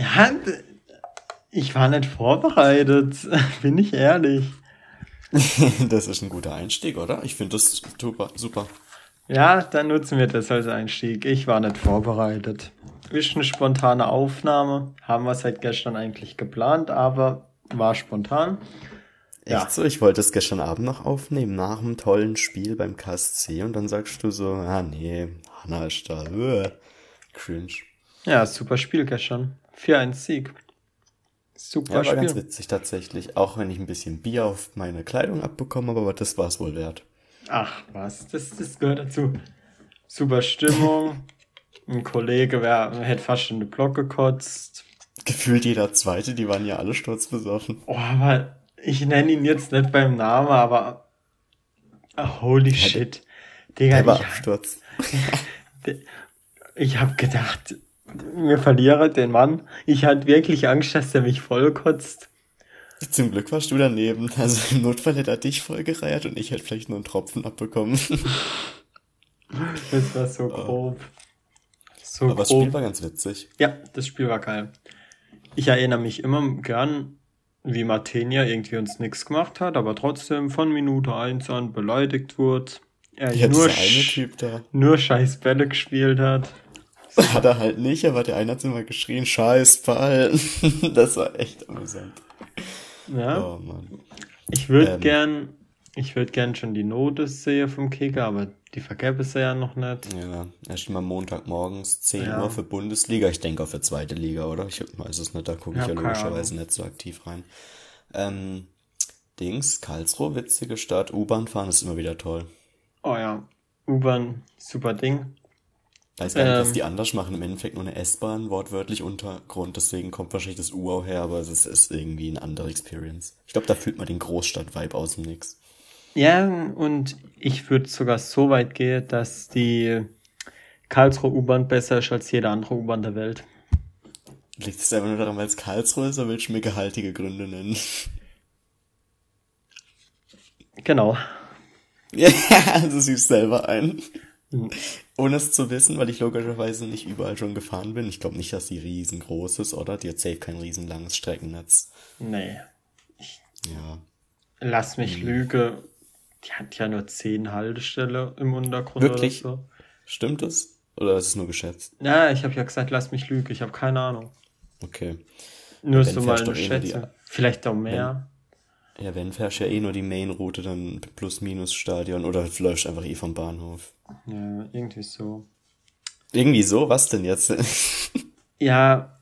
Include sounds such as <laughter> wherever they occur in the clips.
Ja, ich war nicht vorbereitet, <laughs> bin ich ehrlich. <laughs> das ist ein guter Einstieg, oder? Ich finde das super, super. Ja, dann nutzen wir das als Einstieg. Ich war nicht vorbereitet. Ist eine spontane Aufnahme. Haben wir seit gestern eigentlich geplant, aber war spontan. Ja. Echt so? Ich wollte es gestern Abend noch aufnehmen, nach einem tollen Spiel beim KSC und dann sagst du so, ah nee, Hanna ist da. Uah. Cringe. Ja, super Spiel gestern. 4-1 Sieg. Super ja, war Spiel. ganz witzig tatsächlich. Auch wenn ich ein bisschen Bier auf meine Kleidung abbekommen habe, aber das war es wohl wert. Ach was, das, das gehört dazu. Super Stimmung. Ein Kollege wer, hätte fast in den Block gekotzt. Gefühlt jeder Zweite, die waren ja alle sturzbesoffen. Oh, aber ich nenne ihn jetzt nicht beim Namen, aber oh, holy ja, shit. Digga, der ich, Absturz. <laughs> ich hab gedacht, mir verliere den Mann. Ich hatte wirklich Angst, dass er mich vollkotzt. Zum Glück warst du daneben. Also im Notfall hätte er dich vollgereiert und ich hätte vielleicht nur einen Tropfen abbekommen. <laughs> Das war so grob. So Aber grob. das Spiel war ganz witzig. Ja, das Spiel war geil. Ich erinnere mich immer gern, wie Martenia irgendwie uns nichts gemacht hat, aber trotzdem von Minute 1 an beleidigt wurde. Er ja, nur, da. nur scheiß Bälle gespielt hat. <laughs> Hat er halt nicht, aber der eine hat immer geschrien, scheiß Ball. <laughs> das war echt amüsant. Ja. Oh. Ich würde ähm, gern, ich würde gern schon die Note sehen vom Kicker, aber die vergäbe es ja noch nicht. Ja, erst mal Montagmorgens 10 ja. Uhr für Bundesliga. Ich denke auch für zweite Liga, oder? Ich weiß es nicht, da gucke ich ja, ja logischerweise nicht so aktiv rein. Ähm, Dings, Karlsruhe, witzige Stadt. U-Bahn fahren ist immer wieder toll. Oh ja, U-Bahn, super Ding. Weiß gar nicht, ähm, was die anders machen. Im Endeffekt nur eine S-Bahn, wortwörtlich Untergrund. Deswegen kommt wahrscheinlich das U auch her, aber es ist, irgendwie eine andere Experience. Ich glaube, da fühlt man den Großstadt-Vibe aus dem Nix. Ja, und ich würde sogar so weit gehen, dass die Karlsruhe U-Bahn besser ist als jede andere U-Bahn der Welt. Liegt es einfach nur daran, weil es Karlsruhe ist, oder willst du mir gehaltige Gründe nennen? Genau. <laughs> Ja, du siehst selber ein. Ohne es zu wissen, weil ich logischerweise nicht überall schon gefahren bin. Ich glaube nicht, dass die riesengroß ist, oder? Die hat safe kein riesenlanges Streckennetz. Nee. Ich ja. Lass mich hm. lüge. Die hat ja nur zehn Haltestelle im Untergrund Wirklich? oder so. Stimmt das? Oder ist es nur geschätzt? Ja, ich habe ja gesagt, lass mich lüge. Ich habe keine Ahnung. Okay. Nur so mal eine Schätze. Vielleicht auch mehr. Ja, wenn fährst du ja eh nur die Main-Route, dann Plus-Minus-Stadion oder läufst einfach eh vom Bahnhof. Ja, irgendwie so. Irgendwie so? Was denn jetzt? <laughs> ja,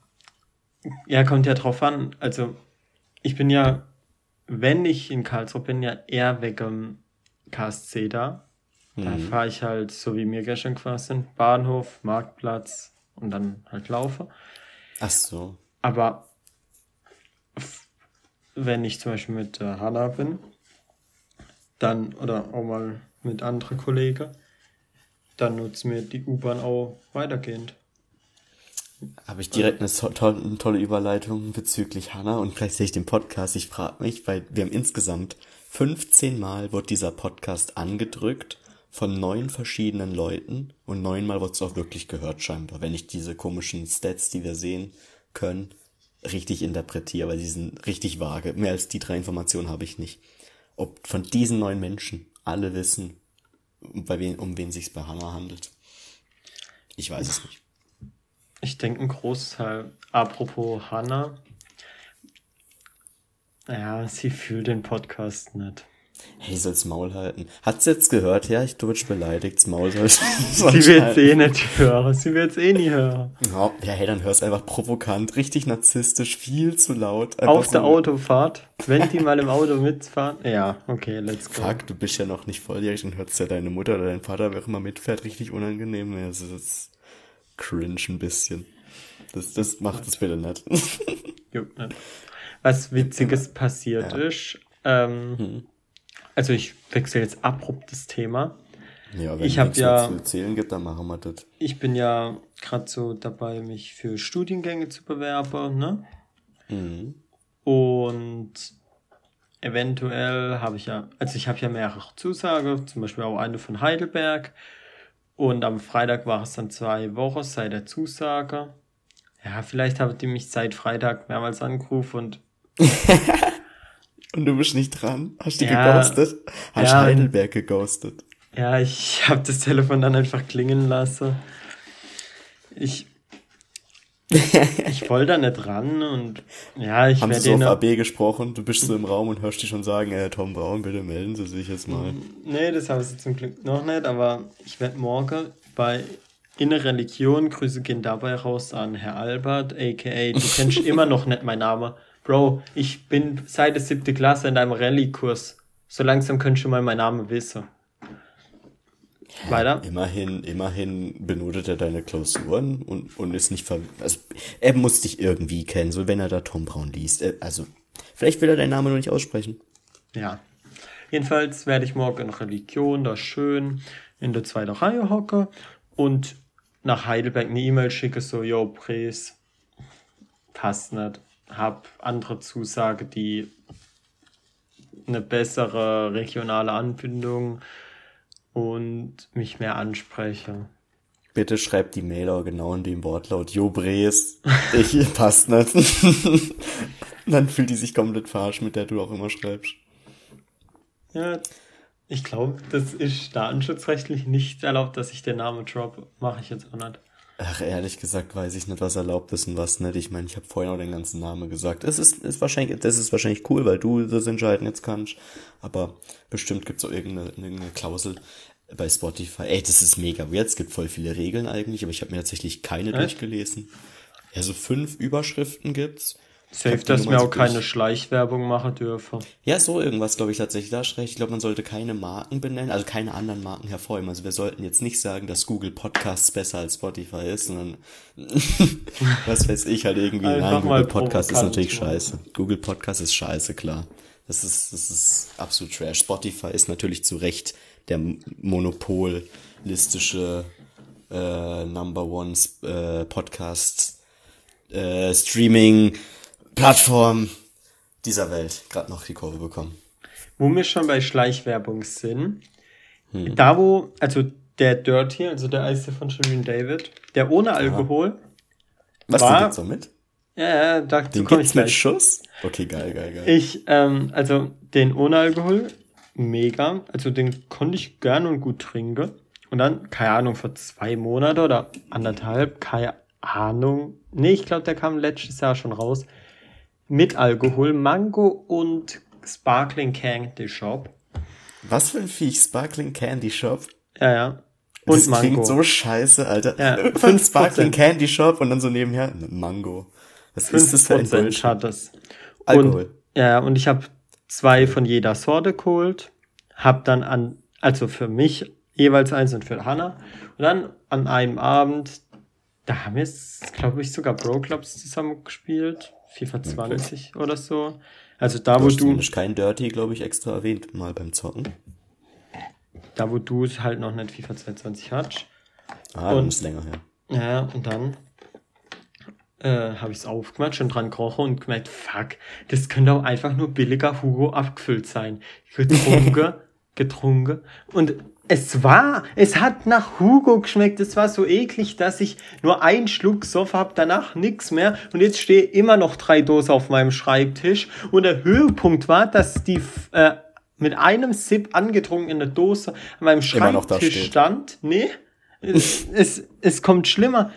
ja, kommt ja drauf an. Also, ich bin ja, wenn ich in Karlsruhe bin, ja eher weg am KSC da. Da mhm. fahre ich halt, so wie wir gestern gefahren sind, Bahnhof, Marktplatz und dann halt laufe. Ach so. Aber wenn ich zum Beispiel mit äh, Hanna bin, dann, oder auch mal mit anderen Kollegen, dann nutzen wir die U-Bahn auch weitergehend. Habe ich direkt eine, to eine, tolle Überleitung bezüglich Hanna und gleichzeitig den Podcast. Ich frage mich, weil wir haben insgesamt 15 Mal wird dieser Podcast angedrückt von neun verschiedenen Leuten und neunmal wird es auch wirklich gehört scheinbar, wenn ich diese komischen Stats, die wir sehen können, richtig interpretiere, weil sie sind richtig vage. Mehr als die drei Informationen habe ich nicht. Ob von diesen neun Menschen alle wissen, bei wen, um wen sich bei Hannah handelt. Ich weiß es nicht. Ich denke ein Großteil. Apropos Hannah. Ja, sie fühlt den Podcast nicht. Hey, soll's Maul halten. Hat's jetzt gehört? Ja, ich deutsch beleidigt. Maul soll <laughs> <laughs> Sie wird's eh nicht hören. Sie wird's eh nie hören. Ja, ja hey, dann hör's einfach provokant, richtig narzisstisch, viel zu laut. Auf so der Autofahrt. Wenn die mal im Auto mitfahren. Ja, okay, let's go. Fuck, du bist ja noch nicht volljährig und hörst ja deine Mutter oder dein Vater, wer auch immer mitfährt, richtig unangenehm. Ja, das ist cringe ein bisschen. Das, das macht es bitte nicht. Juckt nicht. Was Witziges passiert ja. ist, ähm, hm also ich wechsle jetzt abrupt das Thema. Ja, wenn ich habe ja zu erzählen gibt, dann machen wir das. Ich bin ja gerade so dabei, mich für Studiengänge zu bewerben, ne? Mhm. Und eventuell habe ich ja, also ich habe ja mehrere Zusagen, zum Beispiel auch eine von Heidelberg. Und am Freitag war es dann zwei Wochen seit der Zusage. Ja, vielleicht habt ihr mich seit Freitag mehrmals angerufen und. <laughs> und du bist nicht dran? Hast du ja, geghostet? Hast ja, Heidelberg geghostet? Ja, ich <laughs> habe das Telefon dann einfach klingen lassen. Ich. ich wollte da nicht ran und ja, ich. Haben Sie so auf AB gesprochen? Du bist so im Raum und hörst dich schon sagen, äh, Tom Braun, bitte melden Sie sich jetzt mal. Nee, das haben sie zum Glück noch nicht, aber ich werde morgen bei Inne Religion, Grüße gehen dabei raus an Herr Albert, aka, du kennst <laughs> immer noch nicht meinen Namen. Bro, ich bin seit der siebten Klasse in deinem Rallye-Kurs. So langsam könntest du mal meinen Namen wissen. Weiter? Immerhin, immerhin benotet er deine Klausuren und, und ist nicht ver also er muss dich irgendwie kennen, so wenn er da Tom Braun liest. Also, vielleicht will er deinen Namen noch nicht aussprechen. Ja. Jedenfalls werde ich morgen in Religion da schön in der zweiten Reihe hocken und nach Heidelberg eine E-Mail schicke, so, yo, Pres, passt nicht. Hab andere Zusage, die eine bessere regionale Anbindung und mich mehr anspreche. Bitte schreib die Mail auch genau in dem Wortlaut. Jo Bres, ich <laughs> passt nicht. <laughs> Dann fühlt die sich komplett verarscht, mit der du auch immer schreibst. Ja, ich glaube, das ist datenschutzrechtlich nicht erlaubt, dass ich den Namen drop. Mache ich jetzt auch nicht. Ach, ehrlich gesagt weiß ich nicht, was erlaubt ist und was nicht. Ich meine, ich habe vorhin auch den ganzen Namen gesagt. Es ist, ist wahrscheinlich, das ist wahrscheinlich cool, weil du das entscheiden jetzt kannst. Aber bestimmt gibt's auch irgendeine, irgendeine Klausel bei Spotify. Ey, das ist mega weird. Es gibt voll viele Regeln eigentlich, aber ich habe mir tatsächlich keine Echt? durchgelesen. Ja, so fünf Überschriften gibt's. Safe, dass wir auch keine Schleichwerbung machen dürfen. Ja, so irgendwas, glaube ich, tatsächlich. Da recht. Ich glaube, man sollte keine Marken benennen, also keine anderen Marken hervorheben. Also wir sollten jetzt nicht sagen, dass Google Podcasts besser als Spotify ist, sondern <laughs> was weiß ich halt irgendwie. Nein, Google Podcast ist natürlich scheiße. Google Podcast ist scheiße, klar. Das ist, das ist absolut trash. Spotify ist natürlich zu Recht der monopolistische äh, Number One äh, Podcast äh, Streaming Plattform dieser Welt gerade noch die Kurve bekommen. Wo wir schon bei Schleichwerbung sind, hm. da wo, also der Dirty, also der Eiste von Shirin David, der ohne Alkohol. Aha. Was war, gibt's so mit? Ja, ja, da den komme ich gleich. mit Schuss? Okay, geil, geil, geil. Ich, ähm, also den ohne Alkohol, mega. Also den konnte ich gern und gut trinken. Und dann, keine Ahnung, vor zwei Monaten oder anderthalb, keine Ahnung. Nee, ich glaube, der kam letztes Jahr schon raus mit Alkohol, Mango und Sparkling Candy Shop. Was für ein Viech, Sparkling Candy Shop? Ja, ja. Und das Mango. klingt so scheiße, Alter. Ja, <laughs> fünf Sparkling Candy Shop und dann so nebenher Mango. Was ist das für ein Bullshit? hat das. Alkohol. Und, ja, und ich habe zwei von jeder Sorte geholt, hab dann an, also für mich jeweils eins und für Hannah. Und dann an einem Abend, da haben wir glaube ich, sogar Pro Clubs zusammen gespielt. FIFA 20 okay. oder so. Also da, du wo du. Du kein Dirty, glaube ich, extra erwähnt, mal beim Zocken. Da, wo du es halt noch nicht FIFA 22 hast. Ah, und ist länger her. Ja, und dann äh, habe ich es aufgemacht, schon dran gerochen und gemerkt, fuck, das könnte auch einfach nur billiger Hugo abgefüllt sein. Getrunken, <laughs> getrunken. Und es war, es hat nach Hugo geschmeckt. Es war so eklig, dass ich nur einen Schluck Sofa habe, danach nichts mehr. Und jetzt stehe immer noch drei Dosen auf meinem Schreibtisch. Und der Höhepunkt war, dass die äh, mit einem Sip angetrunkene Dose an meinem Schreibtisch stand. Nee, es, es, es kommt schlimmer.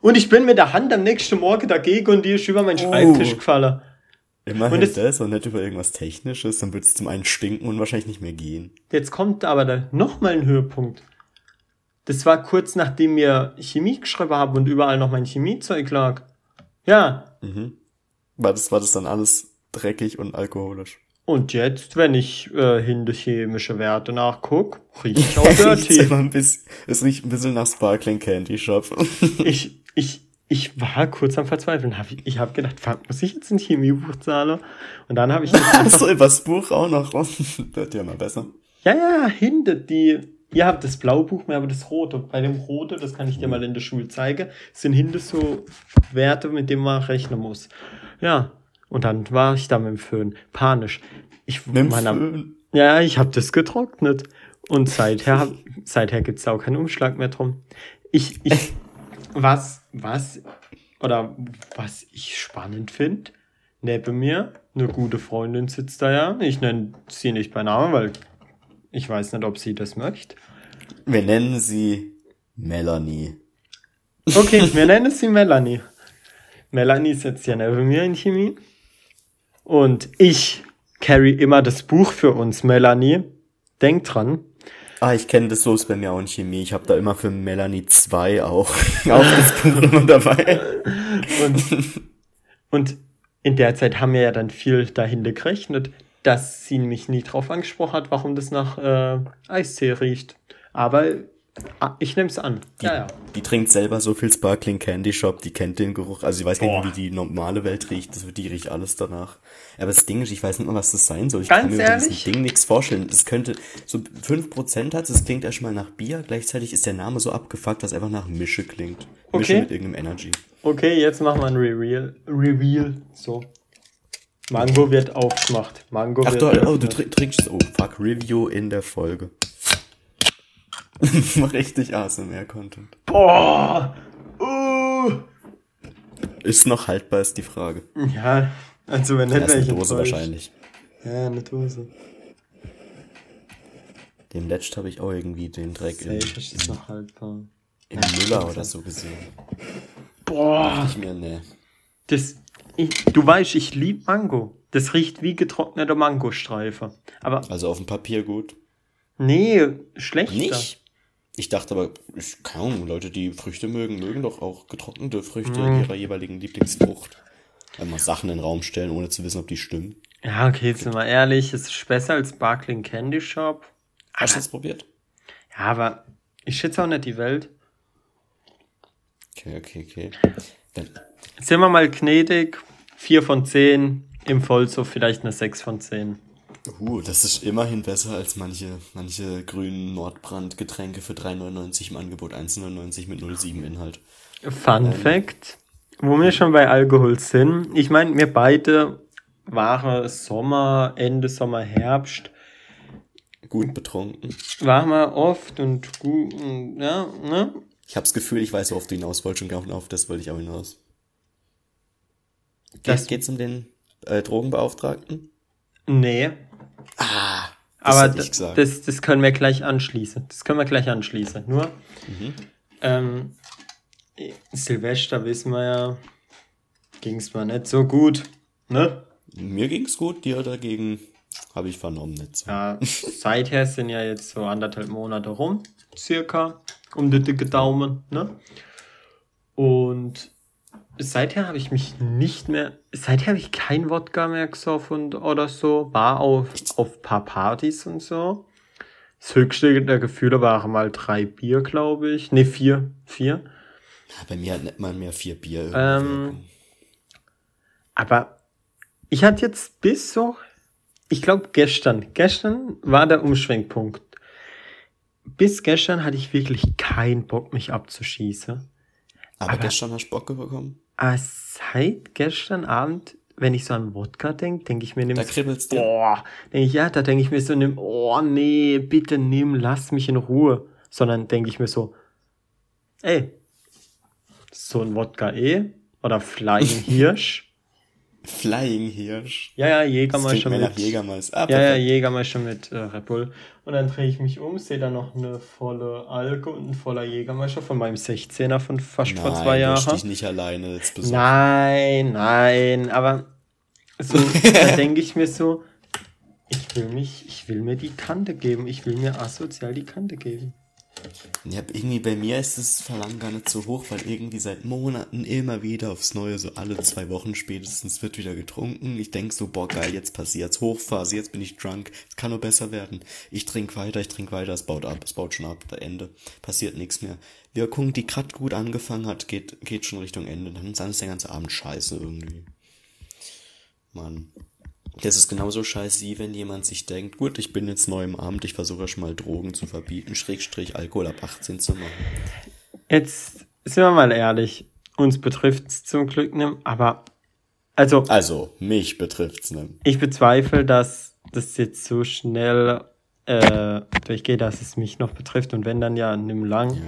Und ich bin mit der Hand am nächsten Morgen dagegen und die ist über meinen Schreibtisch oh. gefallen. Immerhin und das und nicht über irgendwas Technisches, dann wird es zum einen stinken und wahrscheinlich nicht mehr gehen. Jetzt kommt aber da nochmal ein Höhepunkt. Das war kurz nachdem wir Chemie geschrieben haben und überall noch mein Chemiezeug lag. Ja. Mhm. War das, war das dann alles dreckig und alkoholisch? Und jetzt, wenn ich äh, hinter chemische Werte nachguck, rieche <laughs> ich auch dirty. es riecht ein bisschen nach Sparkling Candy Shop. ich, ich, ich war kurz am Verzweifeln. Hab ich ich habe gedacht, fuck, muss ich jetzt ein Chemiebuch zahlen? Und dann habe ich das <laughs> einfach... so, das Buch auch noch. <laughs> Wird ja mal besser. Ja, ja, hinter die... Ihr habt das blaue Buch mehr, aber das rote. Bei dem rote, das kann ich dir mal in der Schule zeigen, sind hinter so Werte, mit denen man rechnen muss. Ja, und dann war ich da mit dem Föhn. Panisch. Ich, mit dem Föhn? Ja, ich habe das getrocknet. Und seither, seither gibt's da auch keinen Umschlag mehr drum. Ich, ich, was, was oder was ich spannend finde, neben mir eine gute Freundin sitzt da ja. Ich nenne sie nicht bei Namen, weil ich weiß nicht, ob sie das möchte. Wir nennen sie Melanie. Okay, <laughs> wir nennen sie Melanie. Melanie sitzt ja neben mir in Chemie. Und ich carry immer das Buch für uns, Melanie. Denk dran. Ah, ich kenne das so ist bei mir auch in Chemie. Ich habe da immer für Melanie 2 auch, auch das Buch dabei. Und, und in der Zeit haben wir ja dann viel dahinter gerechnet, dass sie mich nie drauf angesprochen hat, warum das nach äh, Eistee riecht. Aber ah, ich nehme es an. Die, ja, ja. die trinkt selber so viel Sparkling Candy Shop, die kennt den Geruch. Also sie weiß gar nicht, wie die normale Welt riecht. Das, die riecht alles danach. Aber das Ding ist, ich weiß nicht mal, was das sein soll. Ich Ganz kann mir ehrlich? diesem Ding nichts vorstellen. Das könnte so 5% hat, das klingt erstmal nach Bier. Gleichzeitig ist der Name so abgefuckt, dass es einfach nach Mische klingt. Mische Okay. mit irgendeinem Energy. Okay, jetzt machen wir ein Reveal. Reveal. So. Mango wird aufgemacht. Mango Ach wird du, oh, du trinkst, oh fuck, Review in der Folge. <laughs> Richtig ASMR-Content. Boah! Uh. Ist noch haltbar, ist die Frage. Ja, also wenn nicht, wäre eine ich Dose enttäuscht. wahrscheinlich. Ja, eine Dose. Den letzt habe ich auch irgendwie den Dreck Safe im, ist noch haltbar. im Müller oder so gesehen. Boah! Ich mir, ne. Das, ich, du weißt, ich lieb Mango. Das riecht wie getrockneter Mangostreife. Aber Also auf dem Papier gut. nee, schlechter. Nicht? Ich dachte aber, ich, keine Ahnung, Leute, die Früchte mögen, mögen doch auch getrocknete Früchte Mhm. ihrer jeweiligen Lieblingsfrucht. Einmal Sachen in den Raum stellen, ohne zu wissen, ob die stimmen. Ja, okay, jetzt sind wir ehrlich, es ist besser als Sparkling Candy Shop. Hast du das probiert? Ja, aber ich schätze auch nicht die Welt. Okay, okay, okay. Dann, Sind wir mal gnädig. 4 von 10. Im Vollsuff vielleicht eine 6 von 10. uh, das ist immerhin besser als manche, manche grünen Nordbrand-Getränke für 3,99 im Angebot, 1,99 mit 0,7 Inhalt. Fun Fact, wo wir schon bei Alkohol sind. Ich meine, wir beide waren Sommer, Ende Sommer, Herbst. Gut betrunken. Waren wir oft und gut, und, ja, ne? Ich habe das Gefühl, ich weiß, worauf du hinaus wolltest und auf das wollte ich auch hinaus. Das- Geht, geht's um den äh, Drogenbeauftragten? Nee. Ah, das Aber das, das können wir gleich anschließen. Das können wir gleich anschließen. Nur, Mhm. ähm, Silvester wissen wir ja, ging es mal nicht so gut, ne? Mir ging's gut, dir dagegen habe ich vernommen nicht so. Ja, seither sind ja jetzt so anderthalb Monate rum, circa, um den dicke Daumen, ne? Und seither habe ich mich nicht mehr, seither habe ich kein Wodka mehr gesoffen oder so, war auf, auf paar Partys und so. Das höchste der Gefühle waren mal drei Bier, glaube ich. Ne, vier, vier. Bei mir hat nicht mal mehr vier Bier. Ähm. Aber ich hatte jetzt bis so, ich glaube gestern, gestern war der Umschwenkpunkt. Bis gestern hatte ich wirklich keinen Bock, mich abzuschießen. aber, aber- gestern hast du Bock bekommen? Aber seit gestern Abend, wenn ich so an Wodka denke, denke ich mir, nimm Da kribbelt's dir. Boah, denke ich, ja, da denke ich mir so, nimm, oh nee, bitte nimm, lass mich in Ruhe. Sondern denke ich mir so, ey, so ein Wodka eh oder Flying <laughs> Hirsch. Flying Hirsch. Ja, ja, Jägermeister mehr nach mit. Jägermeister. Ah, Ja, ja, perfekt. Jägermeister mit äh, Red Bull. Und dann drehe ich mich um, sehe da noch eine volle Alke und ein voller Jägermeister von meinem 16er von fast vor zwei Nein, du hast Jahren. dich nicht alleine jetzt besorgt. Nein, nein, aber so, <laughs> da denke ich mir so, ich will mich, ich will mir die Kante geben, ich will mir asozial die Kante geben. Ja, irgendwie bei mir ist das Verlangen gar nicht so hoch, weil irgendwie seit Monaten immer wieder aufs Neue, so alle zwei Wochen spätestens wird wieder getrunken. Ich denk so, boah geil, jetzt passiert's, Hochphase, jetzt bin ich drunk, es kann nur besser werden. Ich trinke weiter, ich trinke weiter, es baut ab, es baut schon ab, Ende, passiert nichts mehr. Wirkung, die grad gut angefangen hat, geht, geht schon Richtung Ende, dann, ist der ganze Abend scheiße irgendwie. Mann. Das ist genauso scheiße, wie wenn jemand sich denkt, gut, ich bin jetzt neu im Abend, ich versuche schon mal Drogen zu verbieten, Schrägstrich Alkohol ab 18 zu machen. Jetzt sind wir mal ehrlich, uns betrifft's zum Glück nicht, aber also Also, mich betrifft's nicht. ich bezweifle, dass das jetzt so schnell äh, durchgeht, dass es mich noch betrifft und wenn dann ja nimm lang.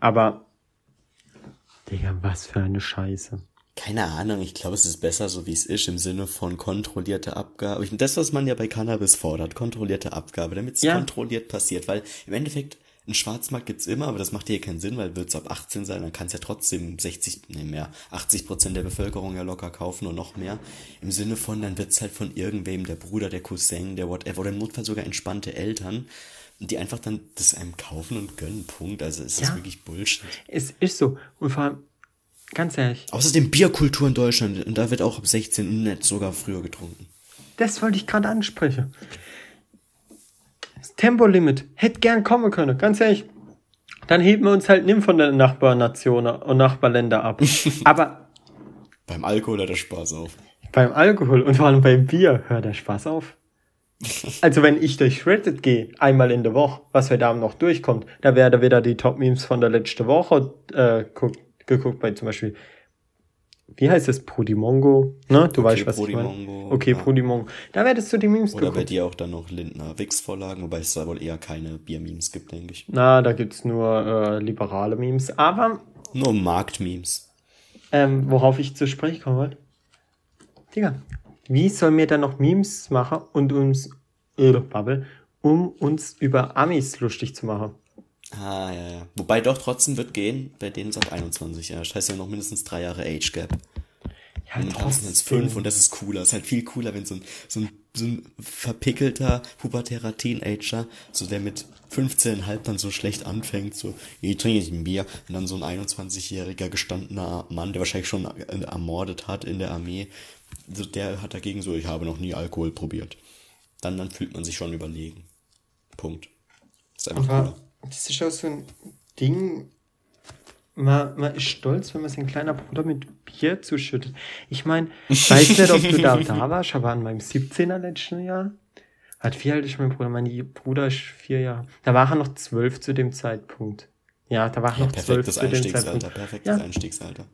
Aber Digga, was für eine Scheiße. Keine Ahnung, ich glaube, es ist besser so, wie es ist, im Sinne von kontrollierte Abgabe. Das, was man ja bei Cannabis fordert, kontrollierte Abgabe, damit es ja. kontrolliert passiert, weil im Endeffekt ein Schwarzmarkt gibt's immer, aber das macht hier keinen Sinn, weil wird's ab 18 sein, dann kann's ja trotzdem 60, nee mehr, 80 Prozent der Bevölkerung ja locker kaufen und noch mehr. Im Sinne von, dann wird's halt von irgendwem, der Bruder, der Cousin, der whatever, oder im Notfall sogar entspannte Eltern, die einfach dann das einem kaufen und gönnen, Punkt. Also es ja, ist wirklich Bullshit. Es ist so. Und vor allem, ganz ehrlich. Außerdem Bierkultur in Deutschland, und da wird auch ab 16 und nicht sogar früher getrunken. Das wollte ich gerade ansprechen. Das Tempolimit hätte gern kommen können, ganz ehrlich. Dann heben wir uns halt nimm von den Nachbarnationen und Nachbarländer ab. <laughs> Aber. beim Alkohol hört der Spaß auf. Beim Alkohol und vor allem beim Bier hört der Spaß auf. <laughs> Also wenn ich durch Shredded gehe, einmal in der Woche, was heute Abend noch durchkommt, da werde wieder die Top-Memes von der letzten Woche äh, geguckt, bei zum Beispiel wie heißt es, Prodimongo, ne? Du okay, weißt, was Prodimongo, ich meine. Okay, ja. Prodimongo. Da werdest du die Memes Oder bei dir auch dann noch Lindner Wix-Vorlagen, wobei es da wohl eher keine Bier-Memes gibt, denke ich. Na, da gibt's nur äh, liberale Memes, aber... Nur Markt-Memes. Ähm, worauf ich zu sprechen kommen wollte. Digga, wie soll mir dann noch Memes machen und uns... Äh, Bubble, um uns über Amis lustig zu machen? Ah, ja, ja. Wobei doch trotzdem wird gehen, bei denen es auf 21 ja. Das heißt ja noch mindestens drei Jahre Age Gap. Ja, und trotzdem jetzt fünf und das ist cooler. Ist halt viel cooler, wenn so ein, so ein, so ein verpickelter, pubertärer Teenager, so der mit 15,5 dann so schlecht anfängt, so, ich trinke jetzt ein Bier, und dann so ein 21-jähriger gestandener Mann, der wahrscheinlich schon ermordet hat in der Armee, so der hat dagegen so, ich habe noch nie Alkohol probiert. Dann, dann fühlt man sich schon überlegen. Punkt. ist einfach Aber cooler das ist auch so ein Ding, man, man ist stolz, wenn man sein kleiner Bruder mit Bier zuschüttet. Ich meine, ich <laughs> weiß nicht, ob du da, da warst, aber an meinem 17er letzten Jahr. Hat wie alt ist mein Bruder? Mein Bruder ist vier Jahre. Da war er noch zwölf zu dem Zeitpunkt. Ja, da war er ja, noch zwölf zu dem Zeitpunkt. Perfektes ja. Einstiegsalter.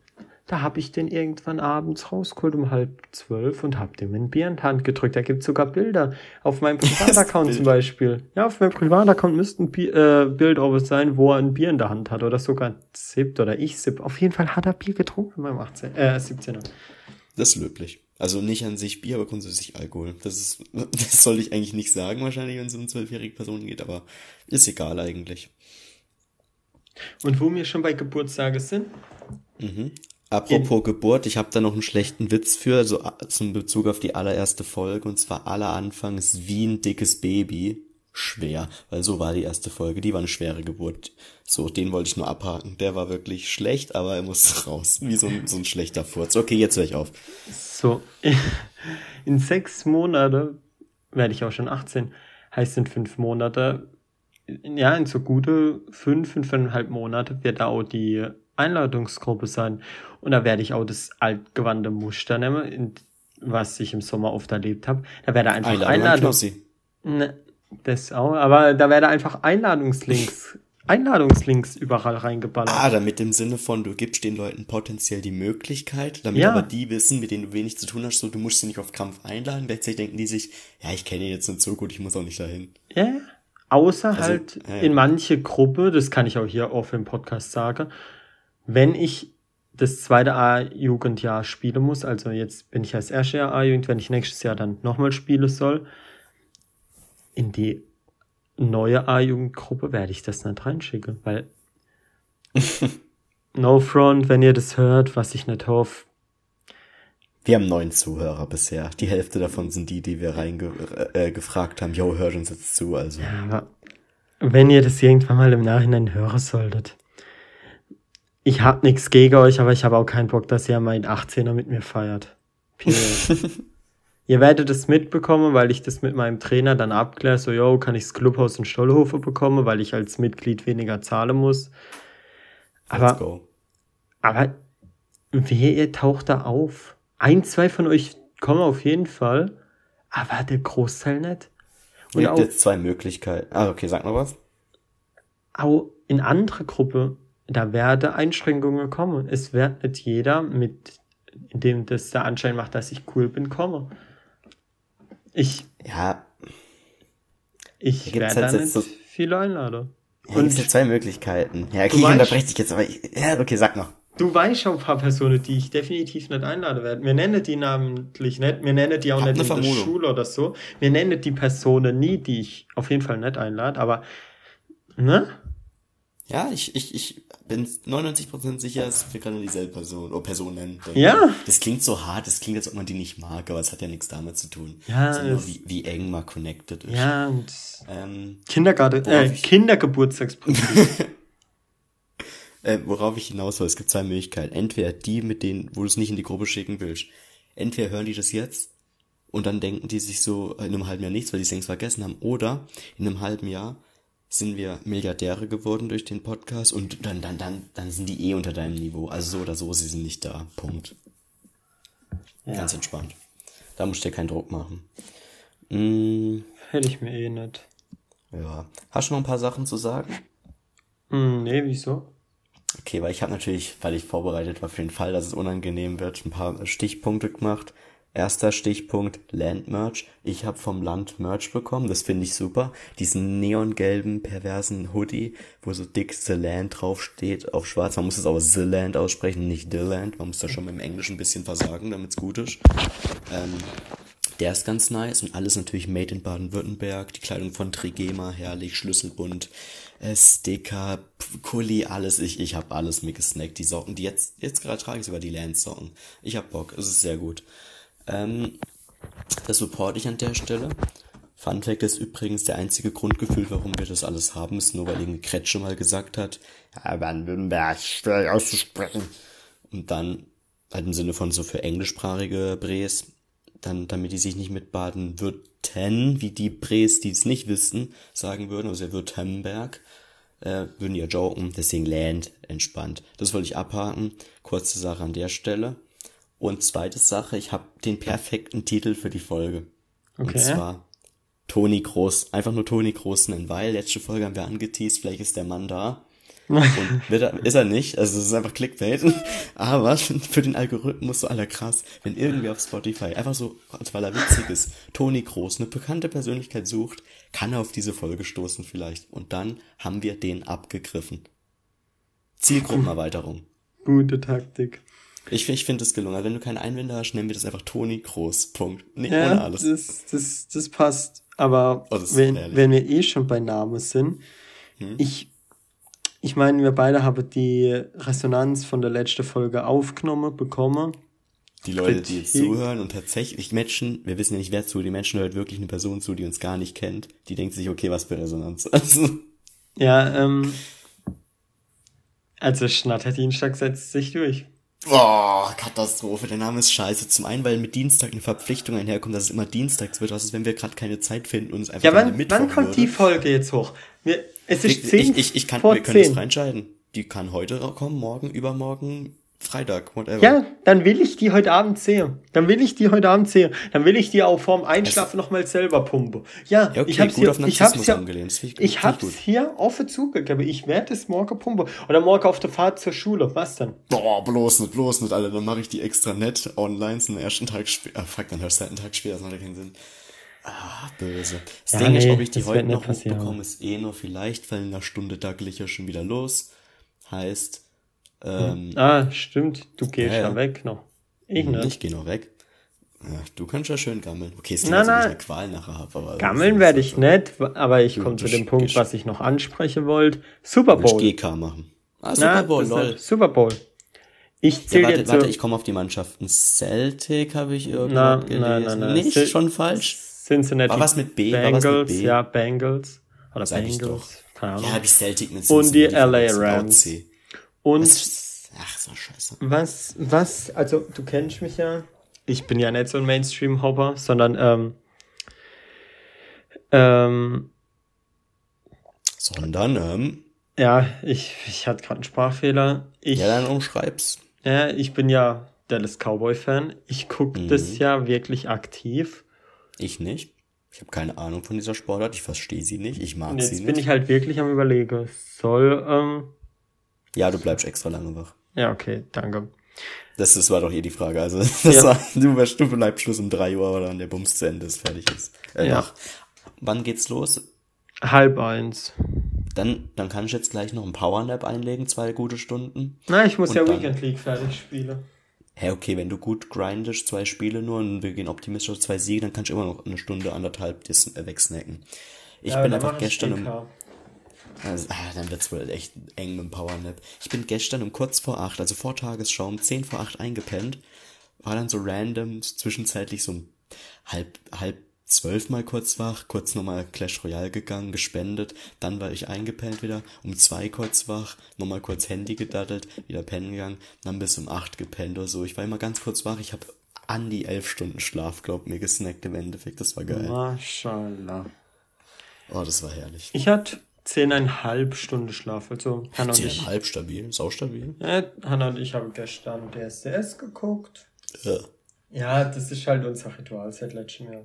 Da habe ich den irgendwann abends rausgeholt um halb zwölf und habe dem ein Bier in die Hand gedrückt. Da gibt's sogar Bilder. Auf meinem <laughs> Privataccount zum Beispiel. Ja, auf meinem Privataccount müsste ein Bier, äh, Bild of sein, wo er ein Bier in der Hand hat. Oder sogar sippt oder ich sipp. Auf jeden Fall hat er Bier getrunken beim 18, äh, 17er. Das ist löblich. Also nicht an sich Bier, aber grundsätzlich Alkohol. Das ist, <laughs> das soll ich eigentlich nicht sagen, wahrscheinlich, wenn es um zwölfjährige Personen geht, aber ist egal eigentlich. Und wo wir schon bei Geburtstage sind, mhm. Apropos In Geburt, ich habe da noch einen schlechten Witz für, also zum Bezug auf die allererste Folge, und zwar aller Anfang ist wie ein dickes Baby. Schwer, weil so war die erste Folge, die war eine schwere Geburt. So, den wollte ich nur abhaken. Der war wirklich schlecht, aber er muss <laughs> raus. Wie so ein, so ein schlechter Furz. Okay, jetzt höre ich auf. So, <laughs> in sechs Monate werde ich auch schon 18. Heißt in fünf Monate, ja, in so gute fünf, fünfeinhalb Monate wird auch die Einladungsgruppe sein. Und da werde ich auch das altgewandte Muster nehmen, was ich im Sommer oft erlebt habe. Da werde einfach Einladung. Einladung ne, das auch, aber da werde einfach Einladungslinks, <laughs> Einladungslinks überall reingeballert. Ah, damit im Sinne von, du gibst den Leuten potenziell die Möglichkeit, damit ja. aber die wissen, mit denen du wenig zu tun hast, so du musst sie nicht auf Krampf einladen. Gleichzeitig denken die sich, ja, ich kenne ihn jetzt nicht so gut, ich muss auch nicht dahin. Ja, außer also, halt ja, ja. in manche Gruppe, das kann ich auch hier oft im Podcast sagen, wenn ich das zweite A-Jugendjahr spielen muss, also jetzt bin ich als erste Jahr A-Jugend, wenn ich nächstes Jahr dann nochmal spielen soll, in die neue A-Jugendgruppe werde ich das nicht reinschicken, weil <laughs> no front, wenn ihr das hört, was ich nicht hoffe. Wir haben neun Zuhörer bisher. Die Hälfte davon sind die, die wir reingefragt äh, haben. Jo, hört uns jetzt zu, also. Ja, aber wenn ihr das irgendwann mal im Nachhinein hören solltet, ich hab nichts gegen euch, aber ich habe auch keinen Bock, dass ihr meinen 18er mit mir feiert. <laughs> ihr werdet es mitbekommen, weil ich das mit meinem Trainer dann abkläre, so, yo, kann ich das Clubhaus in Stollhofe bekommen, weil ich als Mitglied weniger zahlen muss. Aber, aber wer ihr taucht da auf? Ein, zwei von euch kommen auf jeden Fall, aber der Großteil nicht. Und Gibt jetzt zwei Möglichkeiten. Ah, okay, sag noch was. Auch in andere Gruppe da werde Einschränkungen kommen. Es wird nicht jeder mit dem das der Anschein macht, dass ich cool bin, komme. Ich. Ja. Ich werde halt nicht so viele einladen. Ja, Und es gibt zwei Möglichkeiten. Ja, okay, ich unterbreche dich jetzt, aber ich, ja, okay, sag noch. Du weißt schon ein paar Personen, die ich definitiv nicht einladen werde. Wir nennen die namentlich nicht, wir nennen die auch Hab nicht ne in der Vermutung. Schule oder so. Wir nennen die Personen nie, die ich auf jeden Fall nicht einlade, aber, ne? Ja, ich, ich, ich bin 99% sicher, dass wir gerade dieselbe Person oder Person nennen. Denn Ja. Das klingt so hart, das klingt, als ob man die nicht mag, aber es hat ja nichts damit zu tun. Ja, Sondern es- wie, wie eng man connected ist. Ja, und Ähm, Kindergarten, äh, ich- Kindergeburtstagsprinzip. <laughs> äh, worauf ich hinaus will, es gibt zwei Möglichkeiten. Entweder die, mit denen, wo du es nicht in die Gruppe schicken willst. Entweder hören die das jetzt und dann denken die sich so in einem halben Jahr nichts, weil die es längst vergessen haben. Oder in einem halben Jahr sind wir Milliardäre geworden durch den Podcast und dann, dann, dann, dann sind die eh unter deinem Niveau. Also so oder so, sie sind nicht da. Punkt. Ganz entspannt. Da musst du dir keinen Druck machen. Mm, Hätte ich mir eh nicht. ja. Hast du noch ein paar Sachen zu sagen? Hm, nee, wieso? Okay, weil ich habe natürlich, weil ich vorbereitet war für den Fall, dass es unangenehm wird, ein paar Stichpunkte gemacht. Erster Stichpunkt, Land Merch. Ich habe vom Land Merch bekommen, das finde ich super. Diesen neongelben, perversen Hoodie, wo so dick The Land draufsteht, auf schwarz. Man muss es aber The Land aussprechen, nicht The Land. Man muss da schon mit dem Englischen ein bisschen versagen, damit's gut ist. Ähm, der ist ganz nice und alles natürlich made in Baden-Württemberg. Die Kleidung von Trigema, herrlich, Schlüsselbund, äh, Sticker, Kuli, alles. Ich, ich habe alles mir gesnackt. Die Socken, die jetzt, jetzt gerade trage ich sogar die Lance-Socken. Ich hab Bock, es ist sehr gut. Ähm, das supporte ich an der Stelle. Fun Fact ist übrigens der einzige Grundgefühl, warum wir das alles haben, ist nur, weil irgendeine Kretsche mal gesagt hat, ja, Baden-Württemberg, schwer auszusprechen. Und dann, halt im Sinne von so für englischsprachige Bres, dann, damit die sich nicht mit Baden-Württen, wie die Bres, die es nicht wissen, sagen würden, also Württemberg, äh, würden ja joken, deswegen Land, entspannt. Das wollte ich abhaken. Kurze Sache an der Stelle. Und zweite Sache, ich habe den perfekten Titel für die Folge. Okay. Und zwar Toni Groß. Einfach nur Toni Groß nennen, weil letzte Folge haben wir angeteased, vielleicht ist der Mann da. Und <laughs> er, ist er nicht, also es ist einfach Clickbait. <laughs> Aber für den Algorithmus so aller krass, wenn irgendwer auf Spotify einfach so, weil er witzig ist, Toni Groß, eine bekannte Persönlichkeit sucht, kann er auf diese Folge stoßen vielleicht. Und dann haben wir den abgegriffen. Zielgruppenerweiterung. Gute Taktik. Ich, ich finde es gelungen. Wenn du keine Einwände hast, nennen wir das einfach Toni Groß. Punkt. Nee, Ja, ohne alles. Das, das, das passt. Aber Oh, das wenn, wenn wir eh schon bei Namen sind, Hm? ich, ich meine, wir beide haben die Resonanz von der letzten Folge aufgenommen, bekommen. Die Leute, die jetzt Kritik. zuhören und tatsächlich Menschen, wir wissen ja nicht, wer zu, die Menschen hört wirklich eine Person zu, die uns gar nicht kennt. Die denkt sich, okay, was für Resonanz. Also, <laughs> Ja, ähm, also Schnatterdienstag setzt sich durch. Boah, Katastrophe. Der Name ist scheiße. Zum einen, weil mit Dienstag eine Verpflichtung einherkommt, dass es immer dienstags wird. Was ist, wenn wir gerade keine Zeit finden und es einfach Ja, wann, Mittwoch wann kommt würde? die Folge jetzt hoch? Wir, es ist Ich, 10 ich, ich, ich kann, vor wir können das 10. frei entscheiden. Die kann heute kommen, morgen, übermorgen, Freitag, whatever. Ja, dann will ich die heute Abend sehen. Dann will ich die heute Abend sehen. Dann will ich die auch vorm Einschlafen nochmal selber pumpen. Ja, Ja, okay, ich hab's gut hier, auf ich hab's angelehnt. Ich- ich hab's gut. hier offen zugegeben. Ich werde es morgen pumpen. Oder morgen auf der Fahrt zur Schule. Was denn? Boah, bloß nicht, bloß nicht, Alter. Dann mache ich die extra nett online einen ersten Tag später. Ah, fuck, dann hörst du halt einen Tag später, das macht ja keinen Sinn. Ah, böse. Das Ja, Ding ist, nee, ob ich die heute noch hochbekomme, ist eh nur vielleicht, weil in einer Stunde ich ja schon wieder los. Heißt, ähm, Ah, stimmt. Du gehst Ja, ja, ja. weg noch. Ich nicht. ich gehe noch weg. Ja, du kannst ja schön gammeln. Okay, es ich nein. eine Qual nachher habe, aber... Gammeln werde ich nicht, aber ich Du- komme zu dem Punkt, was ich noch ansprechen wollte. Super Willst Bowl. GK machen. Ah, Na, Super Bowl, das ist lol. Super Bowl. Ich Ja, zähle warte, jetzt warte, so, ich komme auf die Mannschaften. Celtic habe ich irgendwo Na, gelesen. nein, nein, nein. Nicht, schon falsch? Cincinnati War was mit B? Bengals, mit B? ja, Bengals. Oder Sag ich Bengals. Keine Ahnung. Ja, die Celtic mit Und die Cincinnati LA Rams. Und ist- Ach, so scheiße. was, was, also du kennst mich ja. Ich bin ja nicht so ein Mainstream-Hopper, sondern ähm, ähm, Sondern, ähm, ja, ich, ich hatte gerade einen Sprachfehler. Ich, ja, dann umschreib's. ja, ich bin ja Dallas Cowboy-Fan. Ich gucke Mhm. das ja wirklich aktiv. Ich nicht. Ich habe keine Ahnung von dieser Sportart. Ich verstehe sie nicht. Ich mag Und sie jetzt bin nicht. ich halt wirklich am überlegen. Soll, ähm, Ja, du bleibst extra lange wach. ja, okay, danke. Das, das war doch eh die Frage. Also, <laughs> das Ja. war, du, bleibst- du bleibst Schluss um drei Uhr, oder dann der Bums zu Ende ist, fertig ist. Äh, Ja. wach. Wann geht's los? Halb eins. Dann, dann kann ich jetzt gleich noch einen Powernap einlegen, zwei gute Stunden. Na, ich muss Und ja dann- Weekend League fertig spielen. Hä, okay, wenn du gut grindest, zwei Spiele nur und wir gehen optimistisch auf zwei Siege, dann kannst du immer noch eine Stunde, anderthalb das äh, wegsnacken. Ich Ja, bin einfach gestern um. Also, ah, dann wird's wohl echt eng mit dem Powernap. Ich bin gestern um kurz vor acht, also vor Tagesschau, um zehn vor acht eingepennt, war dann so random, zwischenzeitlich so um halb, halb zwölf mal kurz wach, kurz nochmal Clash Royale gegangen, gespendet, dann war ich eingepennt wieder, um zwei kurz wach, nochmal kurz Handy gedattelt, wieder pennen gegangen, dann bis um acht gepennt oder so. Ich war immer ganz kurz wach, ich habe an die elf Stunden Schlaf, glaub mir, gesnackt im Endeffekt, das war geil. Mashallah. Oh, das war herrlich. Ich hatte zehneinhalb Stunden Schlaf. Also Hannah und ich, stabil, saustabil. äh, Hannah und ich haben gestern DSDS geguckt. Ja. Ja, das ist halt unser Ritual seit letztem Jahr.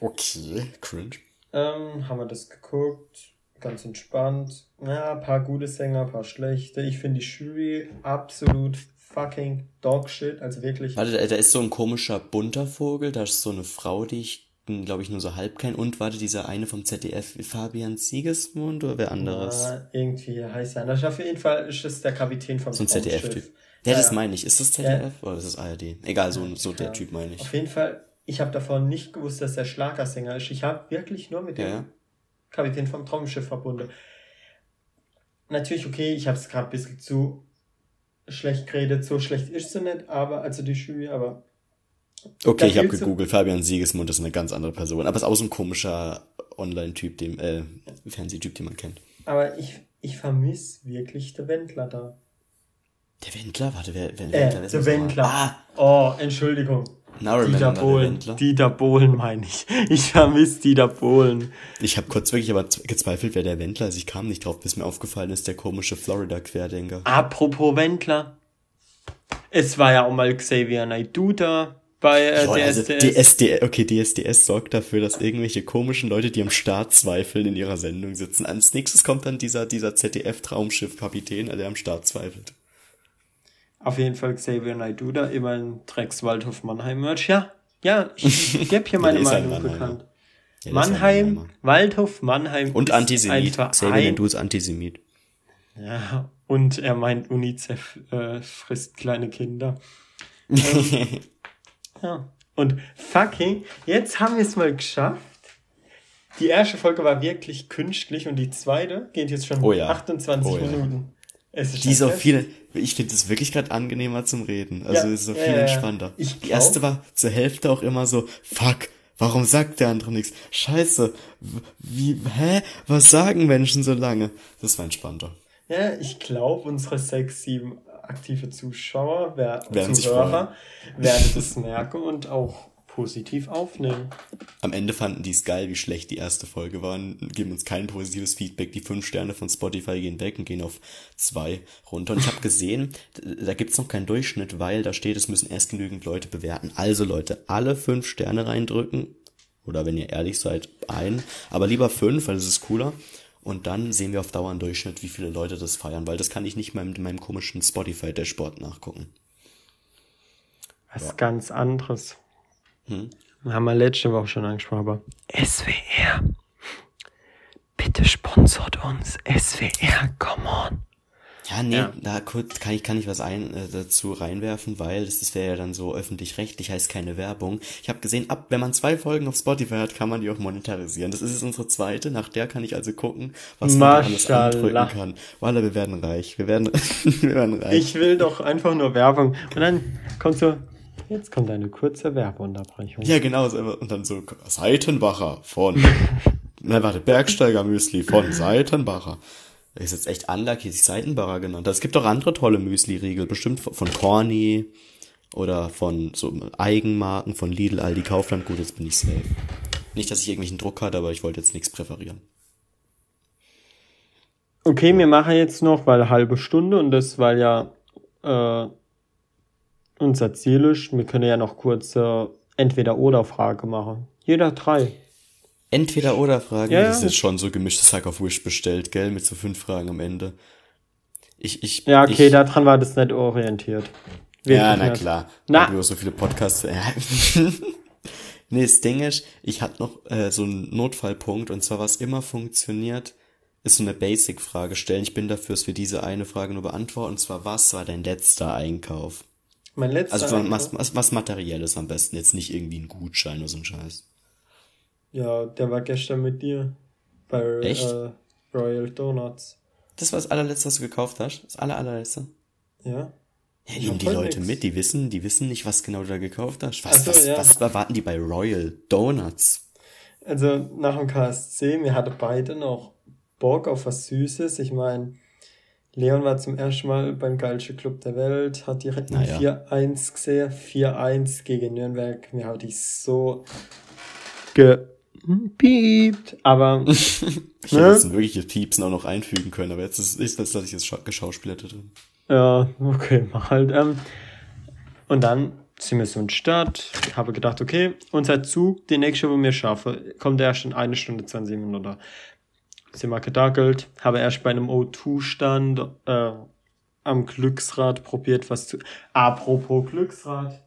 Okay, cringe. Ähm, haben wir das geguckt, ganz entspannt. Ja, ein paar gute Sänger, ein paar schlechte. Ich finde die Jury absolut fucking dogshit, also wirklich. Warte, da ist so ein komischer bunter Vogel, da ist so eine Frau, die ich, glaube ich, nur so halb kenne. Und warte, dieser eine vom ZDF, Fabian Siegesmund oder wer anderes? Ah, irgendwie heißt er. Das auf jeden Fall ist es der Kapitän vom so ein ZDF-Typ. Ja, Ja, das ja. meine ich. Ist das ZDF oder ist das ARD? Egal, so, so der Ja. Typ meine ich. Auf jeden Fall, ich habe davon nicht gewusst, dass er Schlagersänger ist. Ich habe wirklich nur mit dem Ja, ja. Kapitän vom Traumschiff verbunden. Natürlich, okay, ich habe es gerade ein bisschen zu schlecht geredet. So schlecht ist sie nicht, aber, also die Jury, aber Okay, ich habe gegoogelt. Fabian Siegesmund ist eine ganz andere Person. Aber ist auch so ein komischer Online-Typ, dem, äh, Fernsehtyp, den man kennt. Aber ich, ich vermisse wirklich den Wendler da. Der Wendler? Warte, wer, wer Äh, Wendler? Der? Wendler. Ah, Oh, Entschuldigung. now Dieter der Bohlen. Dieter Bohlen meine ich. Ich vermisse Dieter Bohlen. Ich habe kurz wirklich aber gezweifelt, wer der Wendler ist. Ich kam nicht drauf, bis mir aufgefallen ist, der komische Florida-Querdenker. Apropos Wendler. Es war ja auch mal Xavier Naidoo da bei äh, Boah, der also SDS. DSDS, okay, DSDS sorgt dafür, dass irgendwelche komischen Leute, die am Start zweifeln, in ihrer Sendung sitzen. Als nächstes kommt dann dieser, dieser ZDF-Traumschiff-Kapitän, der am Start zweifelt. Auf jeden Fall Xavier Naidoo da, immer ein Drecks Waldhof Mannheim Merch. Ja, ja, ich, <laughs> ich gebe hier meine Meinung bekannt. Ja, Mannheim. Waldhof Mannheim. Und Antisemit. Xavier. Naidoo ist Antisemit. Ja, und er meint, UNICEF äh, frisst kleine Kinder. <laughs> Ähm, ja. Und fucking, jetzt haben wir es mal geschafft. Die erste Folge war wirklich künstlich und die zweite geht jetzt schon Oh ja. 28 Oh ja. Minuten. Es ist Die ist auch viel, ich finde es wirklich gerade angenehmer zum Reden. Also Ja, es ist so ja, viel entspannter. Ich Die erste war zur Hälfte auch immer so, fuck, warum sagt der andere nichts? Scheiße, wie, hä? Was sagen Menschen so lange? Das war entspannter. Ja, ich glaube, unsere sechs, sieben aktive Zuschauer, wer, Werden sich Zuhörer, werden das merken und auch positiv aufnehmen. Am Ende fanden die es geil, wie schlecht die erste Folge war und geben uns kein positives Feedback. Die fünf Sterne von Spotify gehen weg und gehen auf zwei runter. Und ich habe gesehen, da gibt's noch keinen Durchschnitt, weil da steht, es müssen erst genügend Leute bewerten. Also Leute, alle fünf Sterne reindrücken. Oder wenn ihr ehrlich seid, ein. Aber lieber fünf, weil das ist cooler. Und dann sehen wir auf Dauer einen Durchschnitt, wie viele Leute das feiern, weil das kann ich nicht mal mit meinem komischen Spotify-Dashboard nachgucken. Was ganz anderes. Hm? Haben wir letzte Woche schon angesprochen, aber SWR. Bitte sponsort uns. SWR, come on. Ja, nee, Ja. da kurz kann ich, kann ich was ein, äh, dazu reinwerfen, weil das, das wäre ja dann so öffentlich-rechtlich, heißt keine Werbung. Ich habe gesehen, ab wenn man zwei Folgen auf Spotify hat, kann man die auch monetarisieren. Das ist jetzt unsere zweite, nach der kann ich also gucken, was man alles andrücken kann. Walla, wir werden reich. Wir werden, <laughs> wir werden reich. Ich will doch einfach nur Werbung. Und dann kommt so, jetzt kommt eine kurze Werbeunterbrechung. ja, genau, und dann so Seitenbacher von, <laughs> na warte, Bergsteiger Müsli von Seitenbacher. Ist jetzt echt unlucky, sich Seitenbacher genannt. hat. Es gibt auch andere tolle Müsli-Riegel, bestimmt von Corny oder von so Eigenmarken, von Lidl, Aldi, Kaufland. Gut, jetzt bin ich safe. Nicht, dass ich irgendwelchen Druck hatte, aber ich wollte jetzt nichts präferieren. Okay, wir machen jetzt noch, weil halbe Stunde und das, weil ja äh, unser Ziel ist, wir können ja noch kurze Entweder-Oder-Frage machen. Jeder drei. Entweder oder Fragen. Ja, das ist ja. jetzt schon so gemischtes Hack auf Wish bestellt, gell? Mit so fünf Fragen am Ende. Ich, ich, Ja, okay, ich, daran war das nicht orientiert. Ja, Wirklich na nicht. klar. Na. Na. Wir so viele Podcasts. Ja. <laughs> nee, das Ding ist, ich hatte noch äh, so einen Notfallpunkt und zwar was immer funktioniert, ist so eine Basic-Frage stellen. Ich bin dafür, dass wir diese eine Frage nur beantworten. Und zwar, was war dein letzter Einkauf? Mein letzter also Einkauf? Also was, was Materielles am besten. Jetzt nicht irgendwie ein Gutschein oder so ein Scheiß. Ja, der war gestern mit dir bei Äh, Royal Donuts. Das war das allerletzte, was du gekauft hast? Das aller, allerletzte? Ja. Ja, nehmen die Leute nix. mit, die wissen, die wissen nicht, was genau du da gekauft hast. Was, so, was, ja. was erwarten die bei Royal Donuts? Also nach dem KSC, wir hatten beide noch Bock auf was Süßes. Ich meine, Leon war zum ersten Mal beim geilsten Club der Welt, hat direkt naja. 4-1 gesehen, 4-1 gegen Nürnberg. Mir hat ich so gepiept, aber. <laughs> ich ne? hätte jetzt ein wirkliches Piepsen auch noch einfügen können, aber jetzt ist es, dass ich jetzt geschauspielert drin. Ja, okay, mach halt. Ähm. Und dann sind wir so in Stadt, habe gedacht, okay, unser Zug, den nächsten, wo wir schaffen, kommt erst in eine Stunde 20 Minuten sind wir gedackelt, habe erst bei einem O2-Stand äh, am Glücksrad probiert, was zu. Apropos Glücksrad.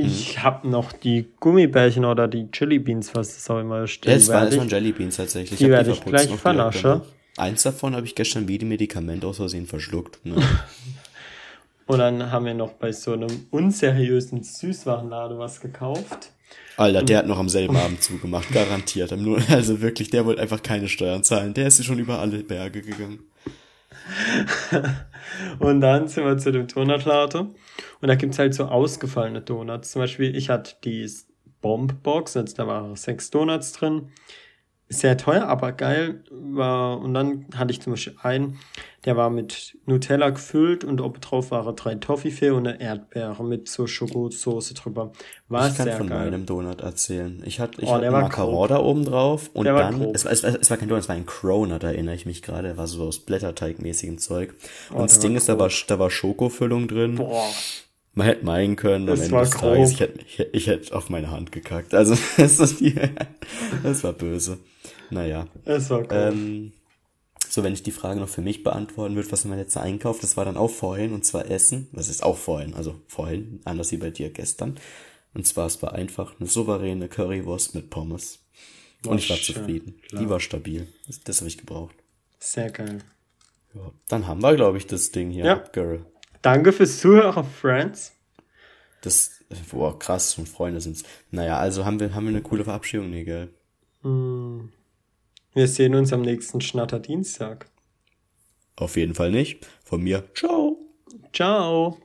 Ich mhm. habe noch die Gummibärchen oder die Jelly Beans, was das auch immer steht. Ja, es war schon Jelly Beans tatsächlich. Die werde ich gleich vernaschen. Eins davon habe ich gestern wie die Medikament aus Versehen verschluckt. Ne? <laughs> Und dann haben wir noch bei so einem unseriösen Süßwarenladen was gekauft. Alter, der hat noch am selben Abend zugemacht, garantiert. Also wirklich, der wollte einfach keine Steuern zahlen. Der ist schon über alle Berge gegangen. <laughs> und dann sind wir zu dem Donutladen. Und da gibt's halt so ausgefallene Donuts. Zum Beispiel, ich hatte die Bombbox, also da waren sechs Donuts drin sehr teuer, aber geil war. Und dann hatte ich zum Beispiel einen, der war mit Nutella gefüllt und oben drauf waren drei Toffifee und eine Erdbeere mit so Schokosoße drüber. War ich kann von meinem Donut erzählen. Ich hatte, ich oh, hatte Macaron da oben drauf und dann, es war, es, war, es war kein Donut, es war ein Cronut, da erinnere ich mich gerade. Er war so aus Blätterteigmäßigem Zeug. Oh, und das Ding ist, da war, da war Schokofüllung drin. Boah. Man hätte meinen können, das am Ende des Tages, ich hätte, ich, ich hätte auf meine Hand gekackt. Also, <laughs> das, ist die, das war böse. Naja. Es war cool. Ähm, so, wenn ich die Frage noch für mich beantworten würde, was ist mein letzter Einkauf? Das war dann auch vorhin, und zwar Essen. Das ist auch vorhin, also vorhin, anders wie bei dir gestern. Und zwar, es war einfach eine souveräne Currywurst mit Pommes. War und ich war schön, zufrieden. Klar. Die war stabil. Das, das habe ich gebraucht. Sehr geil. Ja, dann haben wir, glaube ich, das Ding hier. Ja. Girl. Danke fürs Zuhören, Friends. Das, boah, krass, und Freunde sind's. Naja, also haben wir, haben wir eine coole Verabschiedung, nee, gell? Mm. Wir sehen uns am nächsten Schnatterdienstag. Auf jeden Fall nicht. Von mir. Ciao. Ciao.